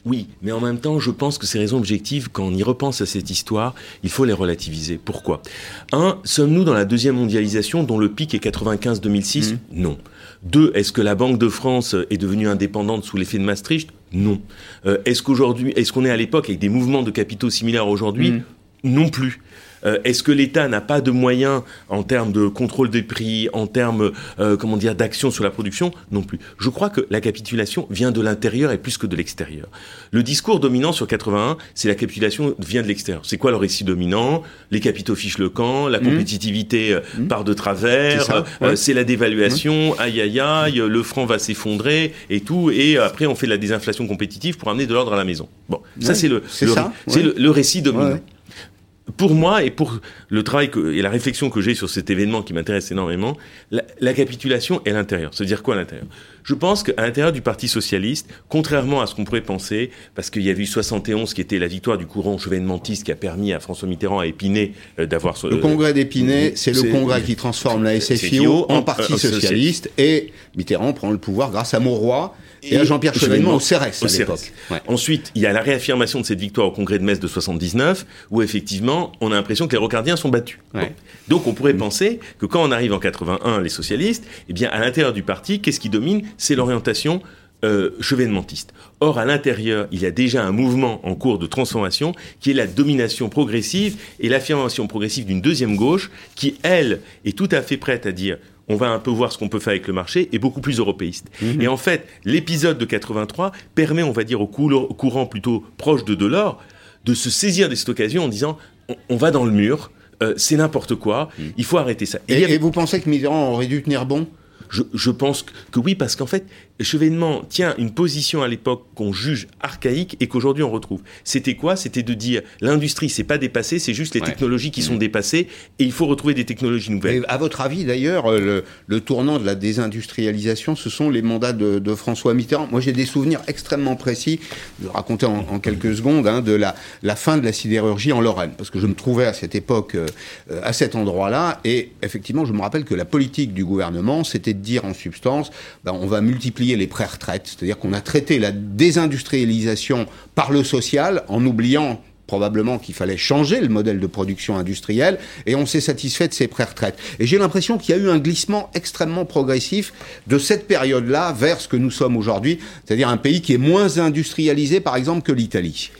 Oui, mais en même temps, je pense que ces raisons objectives, quand on y repense à cette histoire, il faut les relativiser. Pourquoi? Un, sommes-nous dans la deuxième mondialisation dont le pic est 95-2006 mmh. Non. Deux, est-ce que la Banque de France est devenue indépendante sous l'effet de Maastricht? Non. Euh, est-ce qu'aujourd'hui, est-ce qu'on est à l'époque avec des mouvements de capitaux similaires aujourd'hui? Mmh. Non plus. Euh, est-ce que l'État n'a pas de moyens en termes de contrôle des prix, en termes, euh, comment dire, d'action sur la production Non plus. Je crois que la capitulation vient de l'intérieur et plus que de l'extérieur. Le discours dominant sur 81, c'est la capitulation vient de l'extérieur. C'est quoi le récit dominant? Les capitaux fichent le camp, la mmh. compétitivité euh, mmh. part de travers, c'est la dévaluation, mmh. aïe aïe aïe, le franc va s'effondrer et tout, et après on fait de la désinflation compétitive pour amener de l'ordre à la maison. Bon, ça c'est le, le, le, récit dominant pour moi et pour le travail et la réflexion que j'ai sur cet événement qui m'intéresse énormément, la, capitulation est l'intérieur. Se dire quoi l'intérieur? Je pense qu'à l'intérieur du Parti socialiste, contrairement à ce qu'on pourrait penser, parce qu'il y a eu 71 qui était la victoire du courant chevènementiste qui a permis à François Mitterrand à Épinay euh, d'avoir... Le congrès d'Épinay, c'est le congrès qui transforme la SFIO en, Parti socialiste, et Mitterrand prend le pouvoir grâce à Mauroy et, à Jean-Pierre Chevènement au CRS à l'époque. Ensuite, il y a la réaffirmation de cette victoire au congrès de Metz de 79, où effectivement, on a l'impression que les rocardiens sont battus. Donc on pourrait mm. penser que quand on arrive en 81, les socialistes, eh bien à l'intérieur du parti, qu'est-ce qui domine C'est l'orientation euh, chevènementiste. Or, à l'intérieur, il y a déjà un mouvement en cours de transformation qui est la domination progressive et l'affirmation progressive d'une deuxième gauche qui, elle, est tout à fait prête à dire on va un peu voir ce qu'on peut faire avec le marché, et beaucoup plus européiste. Mhm. Et en fait, l'épisode de 83 permet, on va dire, au, courant plutôt proche de Delors, de se saisir de cette occasion en disant on, va dans le mur, euh, c'est n'importe quoi, mhm. il faut arrêter ça. et, vous pensez que Mitterrand aurait dû tenir bon? Je, pense que, oui, parce qu'en fait, Chevènement tient une position à l'époque qu'on juge archaïque et qu'aujourd'hui on retrouve. C'était quoi? C'était de dire l'industrie c'est pas dépassé, c'est juste les technologies qui sont mmh. dépassées et il faut retrouver des technologies nouvelles. à votre avis d'ailleurs, euh, le, tournant de la désindustrialisation, ce sont les mandats de, François Mitterrand? Moi j'ai des souvenirs extrêmement précis, de raconter en, quelques secondes, hein, de la, la, fin de la sidérurgie en Lorraine, parce que je me trouvais à cette époque euh, à cet endroit-là et effectivement je me rappelle que la politique du gouvernement c'était de dire en substance, ben, on va multiplier les pré-retraites, c'est-à-dire qu'on a traité la désindustrialisation par le social en oubliant probablement qu'il fallait changer le modèle de production industrielle, et on s'est satisfait de ces pré-retraites. Et j'ai l'impression qu'il y a eu un glissement extrêmement progressif de cette période-là vers ce que nous sommes aujourd'hui, c'est-à-dire un pays qui est moins industrialisé, par exemple, que l'Italie.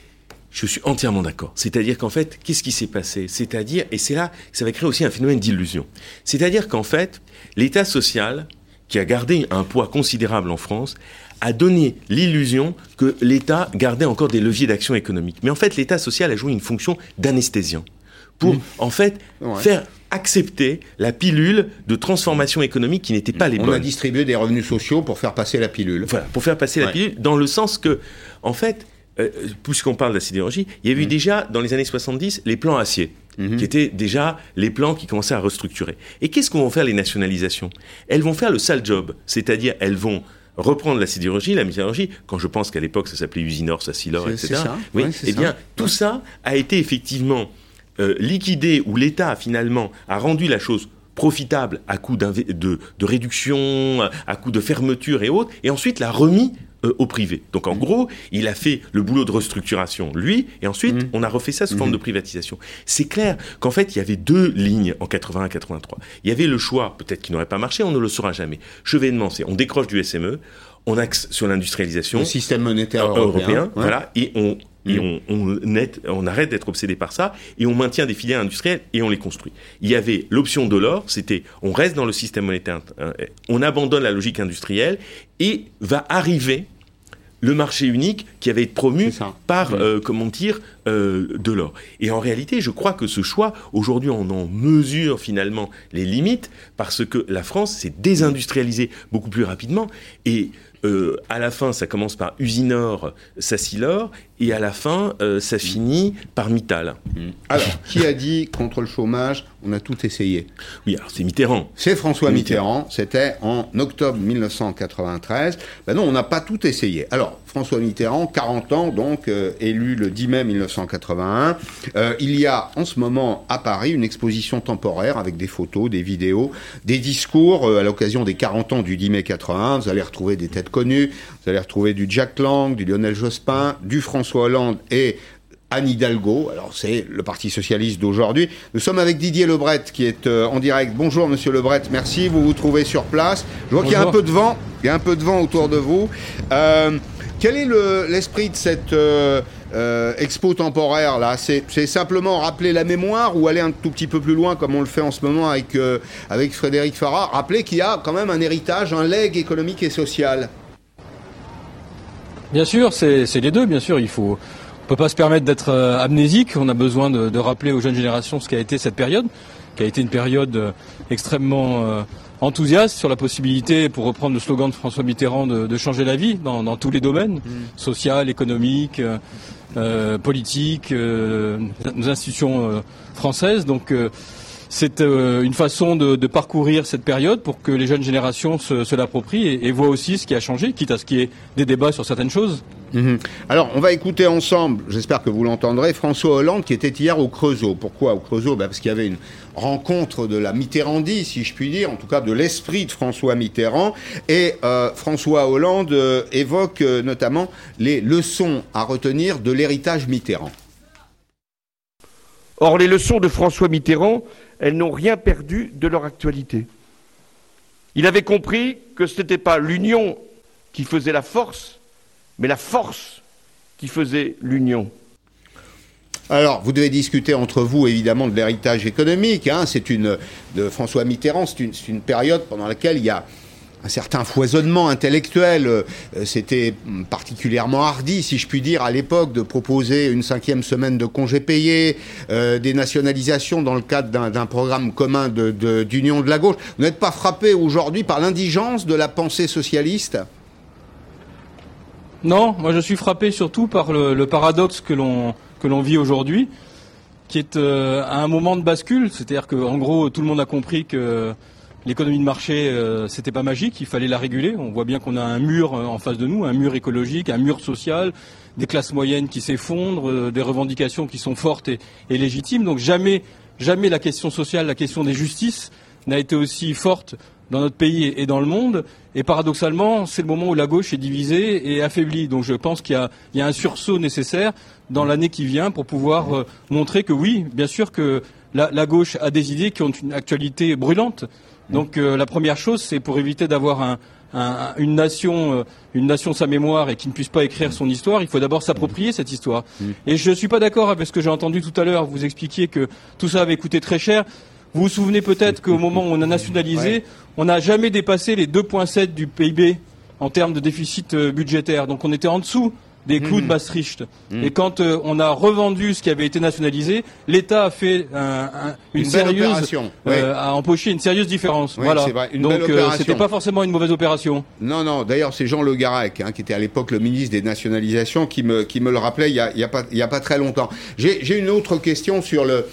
Je suis entièrement d'accord. C'est-à-dire qu'en fait, qu'est-ce qui s'est passé? C'est-à-dire, et c'est là ça va créer aussi un phénomène d'illusion. C'est-à-dire qu'en fait, l'État social, qui a gardé un poids considérable en France, a donné l'illusion que l'État gardait encore des leviers d'action économique. Mais en fait, l'État social a joué une fonction d'anesthésien pour, en fait, faire accepter la pilule de transformation économique qui n'était pas les bonnes. On a distribué des revenus sociaux pour faire passer la pilule. Voilà, pour faire passer la pilule, dans le sens que, en fait, euh, puisqu'on parle de la sidérurgie, il y a eu mm. déjà, dans les années 70, les plans acier. Mm-hmm. qui étaient déjà les plans qui commençaient à restructurer. Et qu'est-ce qu'on vont faire les nationalisations? Elles vont faire le sale job, c'est-à-dire elles vont reprendre la sidérurgie, la métallurgie, quand je pense qu'à l'époque ça s'appelait Usinor, Sassilor, etc. oui, eh bien, tout ça a été effectivement euh, liquidé, où l'État finalement a rendu la chose profitable à coup de, de, réduction, à coup de fermeture et autres, et ensuite l'a remis euh, au privé. Donc en mm. gros, il a fait le boulot de restructuration, lui, et ensuite mm. on a refait ça sous forme mm-hmm. de privatisation. C'est clair qu'en fait, il y avait deux lignes en 81 83. Il y avait le choix, peut-être qui n'aurait pas marché, on ne le saura jamais. Chevènement, c'est on décroche du SME, on axe sur l'industrialisation. Le système monétaire européen. voilà, et on et on, on, arrête d'être obsédé par ça et on maintient des filières industrielles et on les construit. Il y avait l'option de l'or, c'était on reste dans le système monétaire, hein, on abandonne la logique industrielle et va arriver le marché unique qui avait été promu par, euh, comment dire, euh, de l'or. Et en réalité, je crois que ce choix, aujourd'hui, on en mesure finalement les limites parce que la France s'est désindustrialisée beaucoup plus rapidement et euh, à la fin, ça commence par Usinor, Sassilor, et à la fin, euh, ça finit par Mittal. Alors, qui a dit contre le chômage On a tout essayé. Oui, alors c'est Mitterrand. C'est François Mitterrand. C'était en octobre 1993. Ben non, on n'a pas tout essayé. Alors, François Mitterrand, 40 ans, donc euh, élu le 10 mai 1981. il y a en ce moment à Paris une exposition temporaire avec des photos, des vidéos, des discours à l'occasion des 40 ans du 10 mai 81. Vous allez retrouver des têtes connues. Vous allez retrouver du Jack Lang, du Lionel Jospin, du François Hollande et Anne Hidalgo. Alors c'est le Parti socialiste d'aujourd'hui. Nous sommes avec Didier Lebret qui est euh, en direct. Bonjour Monsieur Lebret, merci. Vous vous trouvez sur place. Je vois qu'il y a un peu de vent. Il y a un peu de vent autour de vous. Euh, quel est l'esprit de cette euh, expo temporaire là? C'est simplement rappeler la mémoire ou aller un tout petit peu plus loin comme on le fait en ce moment avec, avec Frédéric Farah? Rappeler qu'il y a quand même un héritage, un legs économique et social. Bien sûr, c'est les deux, bien sûr. Il faut, on peut pas se permettre d'être euh, amnésique. On a besoin de, rappeler aux jeunes générations ce qu'a été cette période, qui a été une période euh, extrêmement euh, enthousiaste sur la possibilité, pour reprendre le slogan de François Mitterrand, de, changer la vie dans, tous les domaines, mmh. social, économique, politique, nos institutions françaises. Donc c'est euh, une façon de, parcourir cette période pour que les jeunes générations se, l'approprient et, voient aussi ce qui a changé, quitte à ce qu'il y ait des débats sur certaines choses. Mhm. Alors, on va écouter ensemble, j'espère que vous l'entendrez, François Hollande qui était hier au Creusot. Pourquoi au Creusot? Ben, Parce qu'il y avait une rencontre de la Mitterrandie, si je puis dire, en tout cas de l'esprit de François Mitterrand. Et euh, François Hollande euh, évoque notamment les leçons à retenir de l'héritage Mitterrand. Or, les leçons de François Mitterrand, elles n'ont rien perdu de leur actualité. Il avait compris que ce n'était pas l'union qui faisait la force, mais la force qui faisait l'union. Alors, vous devez discuter entre vous, évidemment, de l'héritage économique. Hein. C'est une de François Mitterrand. C'est une, période pendant laquelle il y a un certain foisonnement intellectuel. Euh, c'était particulièrement hardi, si je puis dire, à l'époque, de proposer une cinquième semaine de congés payés, euh, des nationalisations dans le cadre d'un programme commun d'union de, de la gauche. Vous n'êtes pas frappé aujourd'hui par l'indigence de la pensée socialiste? Non, moi je suis frappé surtout par le, paradoxe que l'on que l'on vit aujourd'hui, qui est euh, un moment de bascule, c'est-à-dire qu'en gros tout le monde a compris que L'économie de marché, euh, c'était pas magique, il fallait la réguler. On voit bien qu'on a un mur euh, en face de nous, un mur écologique, un mur social, des classes moyennes qui s'effondrent, euh, des revendications qui sont fortes et, légitimes. Donc jamais, jamais la question sociale, la question des justices n'a été aussi forte dans notre pays et dans le monde. Et paradoxalement, c'est le moment où la gauche est divisée et affaiblie. Donc je pense qu'il y, a un sursaut nécessaire dans l'année qui vient pour pouvoir euh, montrer que oui, bien sûr que la, gauche a des idées qui ont une actualité brûlante. Donc euh, la première chose, c'est pour éviter d'avoir un, une nation, euh, une nation sa mémoire et qui ne puisse pas écrire son histoire, il faut d'abord s'approprier cette histoire. Mm. Et je ne suis pas d'accord avec ce que j'ai entendu tout à l'heure. Vous expliquiez que tout ça avait coûté très cher. Vous vous souvenez peut-être qu'au moment où on a nationalisé, on n'a jamais dépassé les 2,7 du PIB en termes de déficit euh, budgétaire. Donc on était en dessous des clous de mmh. Maastricht. Mmh. Et quand euh, on a revendu ce qui avait été nationalisé, l'État a fait une, sérieuse, euh, a empoché une sérieuse différence. voilà. Donc euh, c'était pas forcément une mauvaise opération. Non, non. D'ailleurs, c'est Jean Le Garec, hein, qui était à l'époque le ministre des nationalisations, qui me qui me le rappelait il y a, il y a pas il y a pas très longtemps. J'ai une autre question sur le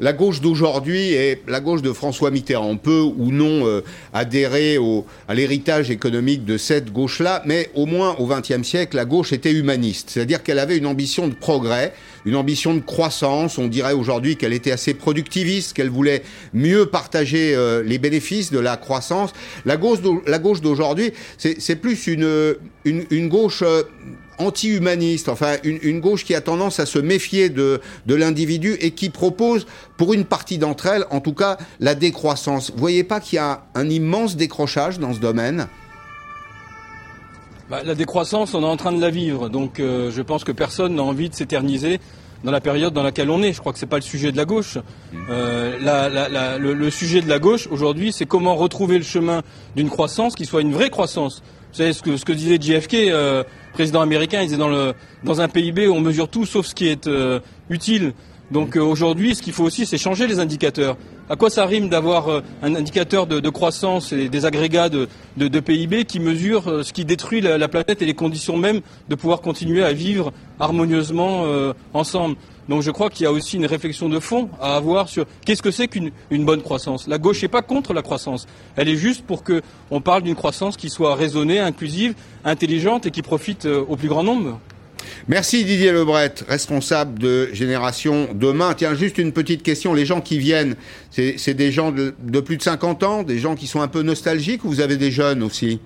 la gauche d'aujourd'hui et la gauche de François Mitterrand. On peut ou non euh, adhérer à l'héritage économique de cette gauche-là, mais au moins au XXe siècle, la gauche était humaniste, c'est-à-dire qu'elle avait une ambition de progrès, une ambition de croissance. On dirait aujourd'hui qu'elle était assez productiviste, qu'elle voulait mieux partager euh, les bénéfices de la croissance. La gauche d'aujourd'hui, c'est plus une, une, gauche euh, anti-humaniste, enfin une, gauche qui a tendance à se méfier de, de l'individu et qui propose, pour une partie d'entre elles, en tout cas, la décroissance. Vous voyez pas qu'il y a un immense décrochage dans ce domaine? Bah, La décroissance, on est en train de la vivre, donc euh, je pense que personne n'a envie de s'éterniser dans la période dans laquelle on est. Je crois que ce n'est pas le sujet de la gauche. Euh, le, sujet de la gauche aujourd'hui, c'est comment retrouver le chemin d'une croissance qui soit une vraie croissance. Vous savez ce que, ce que disait JFK, euh, président américain, il disait dans, le, dans un PIB, on mesure tout sauf ce qui est euh, utile. Donc euh, aujourd'hui, ce qu'il faut aussi, c'est changer les indicateurs. À quoi ça rime d'avoir euh, un indicateur de, croissance et des agrégats de, de, PIB qui mesurent ce qui détruit la, planète et les conditions même de pouvoir continuer à vivre harmonieusement ensemble? Donc je crois qu'il y a aussi une réflexion de fond à avoir sur qu'est-ce que c'est qu'une bonne croissance. La gauche n'est pas contre la croissance. Elle est juste pour qu'on parle d'une croissance qui soit raisonnée, inclusive, intelligente et qui profite euh, au plus grand nombre. Merci Didier Lebret, responsable de Génération Demain. Tiens, juste une petite question. Les gens qui viennent, c'est des gens de, de, plus de 50 ans, des gens qui sont un peu nostalgiques ou vous avez des jeunes aussi?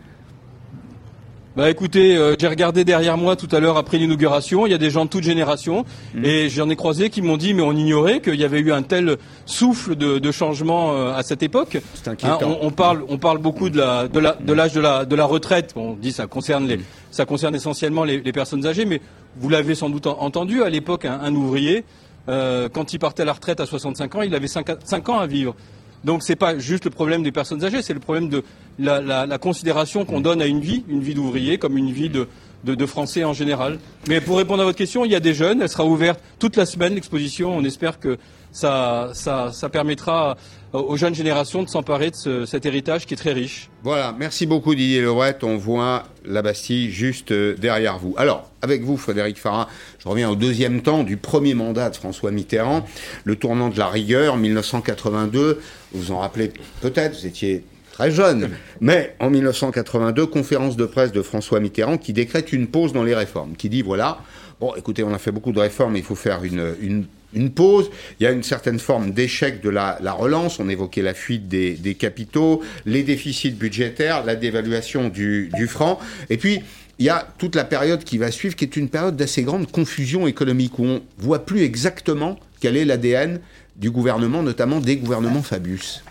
Bah écoutez, euh, j'ai regardé derrière moi tout à l'heure après l'inauguration, il y a des gens de toute génération mmh. et j'en ai croisé qui m'ont dit mais on ignorait qu'il y avait eu un tel souffle de, changement euh, à cette époque. Hein, on, parle, on parle beaucoup de la de la de l'âge de la de la retraite. on dit ça concerne les mmh. ça concerne essentiellement les, personnes âgées, mais vous l'avez sans doute entendu à l'époque un, ouvrier euh, quand il partait à la retraite à 65 ans, il avait 5 ans à vivre. Donc c'est pas juste le problème des personnes âgées, c'est le problème de la, considération qu'on donne à une vie, une vie d'ouvrier, comme une vie de, de, Français en général. Mais pour répondre à votre question, il y a des jeunes, elle sera ouverte toute la semaine, l'exposition. On espère que ça, ça, ça permettra aux jeunes générations de s'emparer de cet héritage qui est très riche. Voilà, merci beaucoup Didier Lerouet. On voit la Bastille juste euh, derrière vous. Alors, avec vous, Frédéric Farah, je reviens au deuxième temps du premier mandat de François Mitterrand, le tournant de la rigueur, 1982. Vous vous en rappelez peut-être, vous étiez très jeune. Mais en 1982, conférence de presse de François Mitterrand qui décrète une pause dans les réformes, qui dit voilà, bon, écoutez, on a fait beaucoup de réformes, il faut faire une, une une pause. Il y a une certaine forme d'échec de la, relance. On évoquait la fuite des, capitaux, les déficits budgétaires, la dévaluation du, franc. Et puis, il y a toute la période qui va suivre, qui est une période d'assez grande confusion économique, où on voit plus exactement quel est l'ADN du gouvernement, notamment des gouvernements Fabius.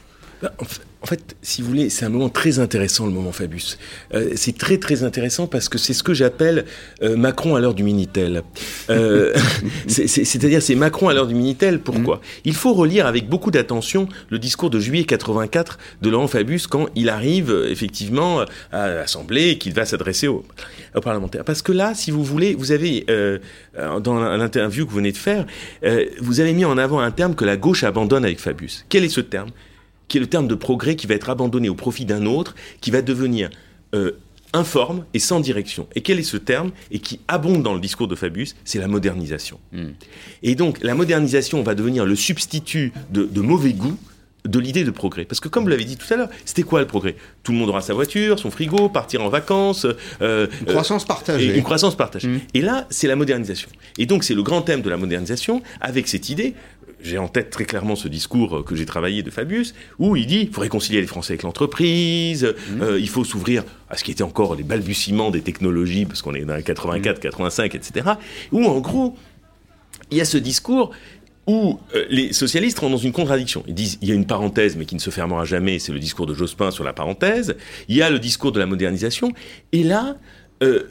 Bah, en fait, si vous voulez, c'est un moment très intéressant, le moment Fabius. Euh, c'est très très intéressant parce que c'est ce que j'appelle euh, Macron à l'heure du Minitel. Euh, *laughs* c'est-à-dire, c'est Macron à l'heure du Minitel. Pourquoi? Mm. Il faut relire avec beaucoup d'attention le discours de juillet 84 de Laurent Fabius quand il arrive effectivement à l'Assemblée et qu'il va s'adresser aux, aux, parlementaires. Parce que là, si vous voulez, vous avez, dans l'interview que vous venez de faire, vous avez mis en avant un terme que la gauche abandonne avec Fabius. Quel est ce terme? Qui est le terme de progrès qui va être abandonné au profit d'un autre, qui va devenir euh, informe et sans direction. Et quel est ce terme Et qui abonde dans le discours de Fabius, c'est la modernisation. Hmm. Et donc la modernisation va devenir le substitut de, mauvais goût de l'idée de progrès. Parce que comme vous l'avez dit tout à l'heure, c'était quoi le progrès? Tout le monde aura sa voiture, son frigo, partir en vacances. Euh, une croissance partagée. une croissance partagée. Hmm. Et là, c'est la modernisation. Et donc c'est le grand thème de la modernisation, avec cette idée j'ai en tête très clairement ce discours que j'ai travaillé de Fabius, où il dit il faut réconcilier les Français avec l'entreprise, mmh. euh, il faut s'ouvrir à ce qui était encore les balbutiements des technologies, parce qu'on est dans 84, 85, etc. Où en gros, il y a ce discours où euh, les socialistes rentrent dans une contradiction. Ils disent il y a une parenthèse, mais qui ne se fermera jamais, c'est le discours de Jospin sur la parenthèse. Il y a le discours de la modernisation. Et là, euh,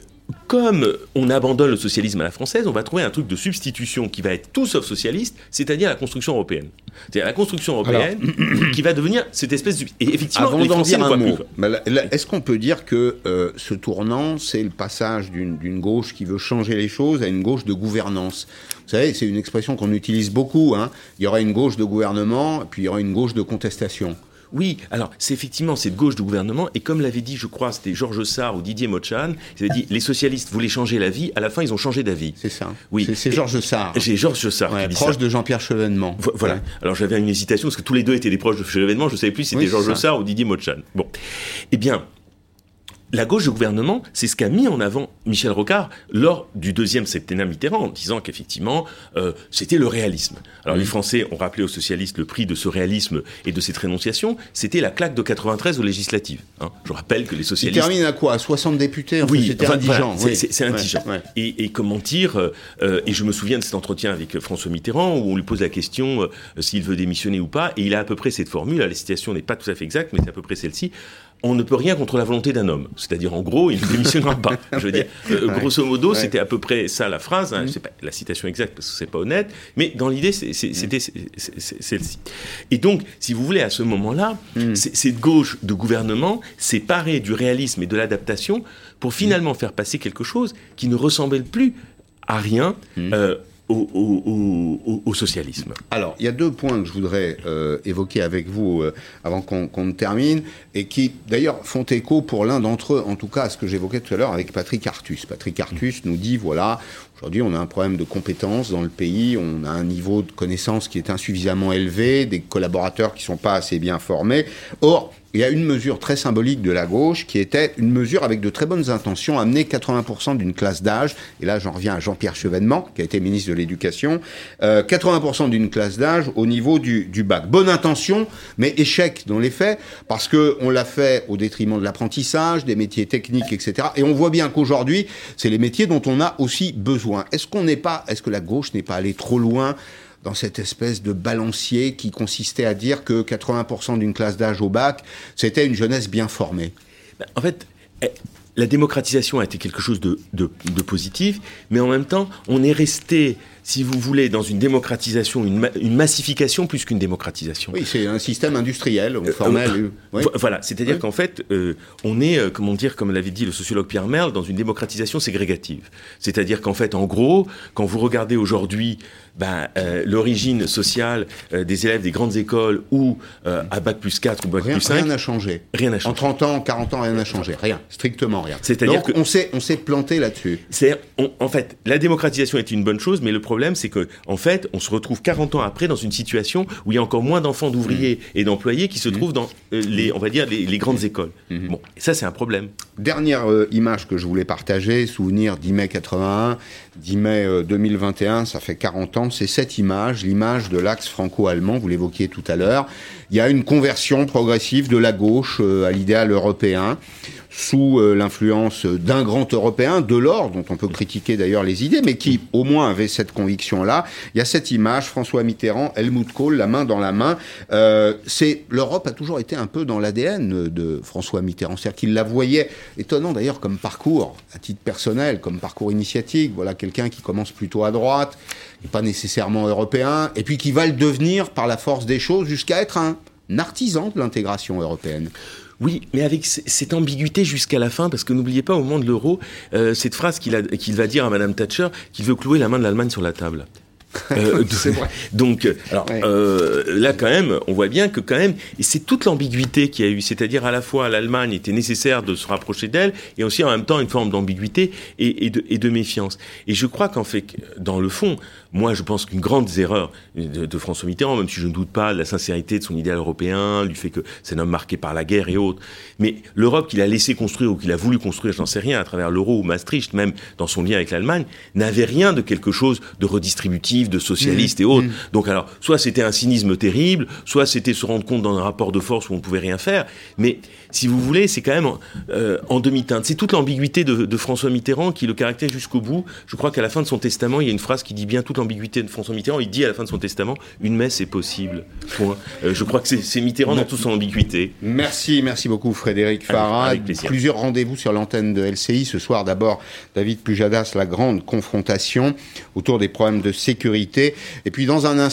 comme on abandonne le socialisme à la française, on va trouver un truc de substitution qui va être tout sauf socialiste, c'est-à-dire la construction européenne. C'est-à-dire la construction européenne *clears throat* qui va devenir cette espèce de... Et effectivement, Avant d'en dire un mot, est-ce qu'on peut dire que euh, ce tournant, c'est le passage d'une gauche qui veut changer les choses à une gauche de gouvernance? Vous savez, c'est une expression qu'on utilise beaucoup. Hein. Il y aura une gauche de gouvernement, puis il y aura une gauche de contestation. Oui, alors c'est effectivement cette gauche de gouvernement, et comme l'avait dit, je crois, c'était Georges Sarr ou Didier Mochan, ils avaient dit les socialistes voulaient changer la vie, à la fin ils ont changé d'avis. C'est ça. Oui. C'est Georges Sarr. C'est Georges Sarr qui dit proche de Jean-Pierre Chevènement. voilà. Alors j'avais une hésitation parce que tous les deux étaient des proches de Chevènement, je ne savais plus si c'était Georges Sarr ou Didier Mochan. Bon, eh bien, la gauche de gouvernement, c'est ce qu'a mis en avant Michel Rocard lors du deuxième septennat Mitterrand, en disant qu'effectivement, euh, c'était le réalisme. Alors les Français ont rappelé aux socialistes le prix de ce réalisme et de cette rénonciation, c'était la claque de 93 aux législatives. Hein. Je rappelle que les socialistes... Il termine à quoi? À 60 députés Oui, c'était indigent. c'est indigent. Et, comment dire, euh, euh, et je me souviens de cet entretien avec François Mitterrand, où on lui pose la question s'il veut démissionner ou pas, et il a à peu près cette formule, la citation n'est pas tout à fait exacte, mais c'est à peu près celle-ci, on ne peut rien contre la volonté d'un homme. C'est-à-dire, en gros, il ne démissionnera pas. *laughs* Je veux dire, euh, grosso modo, c'était à peu près ça la phrase. Hein, mm. pas la citation exacte parce que c'est pas honnête, mais dans l'idée, c'était celle-ci. Et donc, si vous voulez, à ce moment-là, mm. cette gauche de gouvernement s'est parée du réalisme et de l'adaptation pour finalement faire passer quelque chose qui ne ressemblait plus à rien. Mm. Euh, au, socialisme. Alors, il y a deux points que je voudrais euh, évoquer avec vous euh, avant qu'on ne termine, et qui d'ailleurs font écho pour l'un d'entre eux, en tout cas à ce que j'évoquais tout à l'heure avec Patrick Artus. Patrick Artus nous dit, voilà, aujourd'hui on a un problème de compétences dans le pays, on a un niveau de connaissance qui est insuffisamment élevé, des collaborateurs qui ne sont pas assez bien formés. Or, il y a une mesure très symbolique de la gauche qui était une mesure avec de très bonnes intentions, amener 80% d'une classe d'âge, et là j'en reviens à Jean-Pierre Chevènement, qui a été ministre de l'Éducation, 80% euh, d'une classe d'âge au niveau du, du, bac. Bonne intention, mais échec dans les faits, parce qu'on l'a fait au détriment de l'apprentissage, des métiers techniques, etc. Et on voit bien qu'aujourd'hui, c'est les métiers dont on a aussi besoin. Est-ce qu'on n'est pas, est-ce que la gauche n'est pas allée trop loin dans cette espèce de balancier qui consistait à dire que 80% d'une classe d'âge au bac, c'était une jeunesse bien formée. Ben, en fait, eh, la démocratisation a été quelque chose de, positif, mais en même temps, on est resté, si vous voulez, dans une démocratisation, une, massification plus qu'une démocratisation. Oui, c'est un système industriel, euh, formel. Euh, voilà, c'est-à-dire qu'en fait, euh, on est, comment dire, comme l'avait dit le sociologue Pierre Merle, dans une démocratisation ségrégative. C'est-à-dire qu'en fait, en gros, quand vous regardez aujourd'hui ben, euh, l'origine sociale euh, des élèves des grandes écoles ou euh, à Bac plus 4 ou Bac plus 5. Rien n'a changé. Rien n'a changé. En 30 ans, 40 ans, rien n'a changé. Rien. Strictement rien. C'est-à-dire qu'on s'est, on s'est planté là-dessus. En fait, la démocratisation est une bonne chose, mais le problème, c'est que, en fait, on se retrouve 40 ans après dans une situation où il y a encore moins d'enfants d'ouvriers mmh. et d'employés qui se mmh. trouvent dans les, on va dire, les, grandes écoles. Mmh. Bon, et ça, c'est un problème. Dernière image que je voulais partager, souvenir 10 mai 81, 10 mai 2021, ça fait 40 ans, c'est cette image, l'image de l'axe franco-allemand, vous l'évoquiez tout à l'heure. Il y a une conversion progressive de la gauche euh, à l'idéal européen sous euh, l'influence d'un grand Européen, Delors, dont on peut critiquer d'ailleurs les idées, mais qui au moins avait cette conviction-là. Il y a cette image, François Mitterrand, Helmut Kohl, la main dans la main. Euh, l'Europe a toujours été un peu dans l'ADN de François Mitterrand, c'est-à-dire qu'il la voyait, étonnant d'ailleurs comme parcours, à titre personnel, comme parcours initiatique. Voilà quelqu'un qui commence plutôt à droite, pas nécessairement européen, et puis qui va le devenir par la force des choses jusqu'à être un artisan de l'intégration européenne. Oui, mais avec cette ambiguïté jusqu'à la fin, parce que n'oubliez pas, au moment de l'euro, euh, cette phrase qu'il va dire à Madame Thatcher, qu'il veut clouer la main de l'Allemagne sur la table. *laughs* Euh, vrai. *laughs* Donc, alors, euh, là, quand même, on voit bien que quand même, c'est toute l'ambiguïté qu'il y a eu, c'est-à-dire à la fois l'Allemagne était nécessaire de se rapprocher d'elle, et aussi en même temps une forme d'ambiguïté et, de, et, de, méfiance. Et je crois qu'en fait, dans le fond, moi, je pense qu'une grande erreur de, François Mitterrand, même si je ne doute pas de la sincérité de son idéal européen, du fait que c'est un homme marqué par la guerre et autres, mais l'Europe qu'il a laissé construire ou qu'il a voulu construire, je n'en sais rien, à travers l'euro ou Maastricht, même dans son lien avec l'Allemagne, n'avait rien de quelque chose de redistributif de socialistes et autres. Donc alors, soit c'était un cynisme terrible, soit c'était se rendre compte dans un rapport de force où on ne pouvait rien faire. Mais si vous voulez, c'est quand même euh, en demi-teinte. C'est toute l'ambiguïté de, François Mitterrand qui le caractérise jusqu'au bout. Je crois qu'à la fin de son testament, il y a une phrase qui dit bien toute l'ambiguïté de François Mitterrand. Il dit à la fin de son testament, une messe est possible. Euh, je crois que c'est Mitterrand dans toute son ambiguïté. Merci, merci beaucoup Frédéric Farah. Plusieurs rendez-vous sur l'antenne de LCI. Ce soir, d'abord, David Pujadas, la grande confrontation autour des problèmes de sécurité. Et puis dans un instant,